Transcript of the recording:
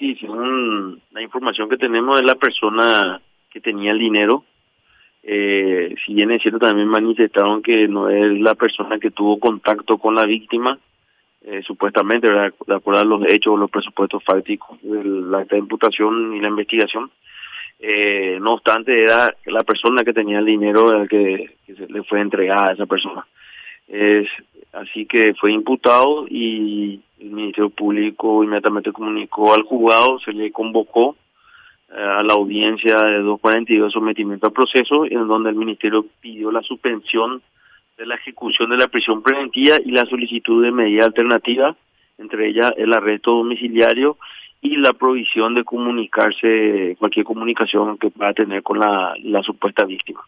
Sí, según la información que tenemos de la persona que tenía el dinero, eh, si bien es cierto, también manifestaron que no es la persona que tuvo contacto con la víctima, eh, supuestamente, de acuerdo a los hechos los presupuestos fácticos de la imputación y la investigación. Eh, no obstante, era la persona que tenía el dinero el que, se le fue entregada a esa persona. Es, así que fue imputado y el Ministerio Público inmediatamente comunicó al juzgado, se le convocó eh, a la audiencia de 242 sometimiento al proceso, en donde el Ministerio pidió la suspensión de la ejecución de la prisión preventiva y la solicitud de medida alternativa, entre ellas el arresto domiciliario y la provisión de comunicarse, cualquier comunicación que pueda tener con la, la supuesta víctima.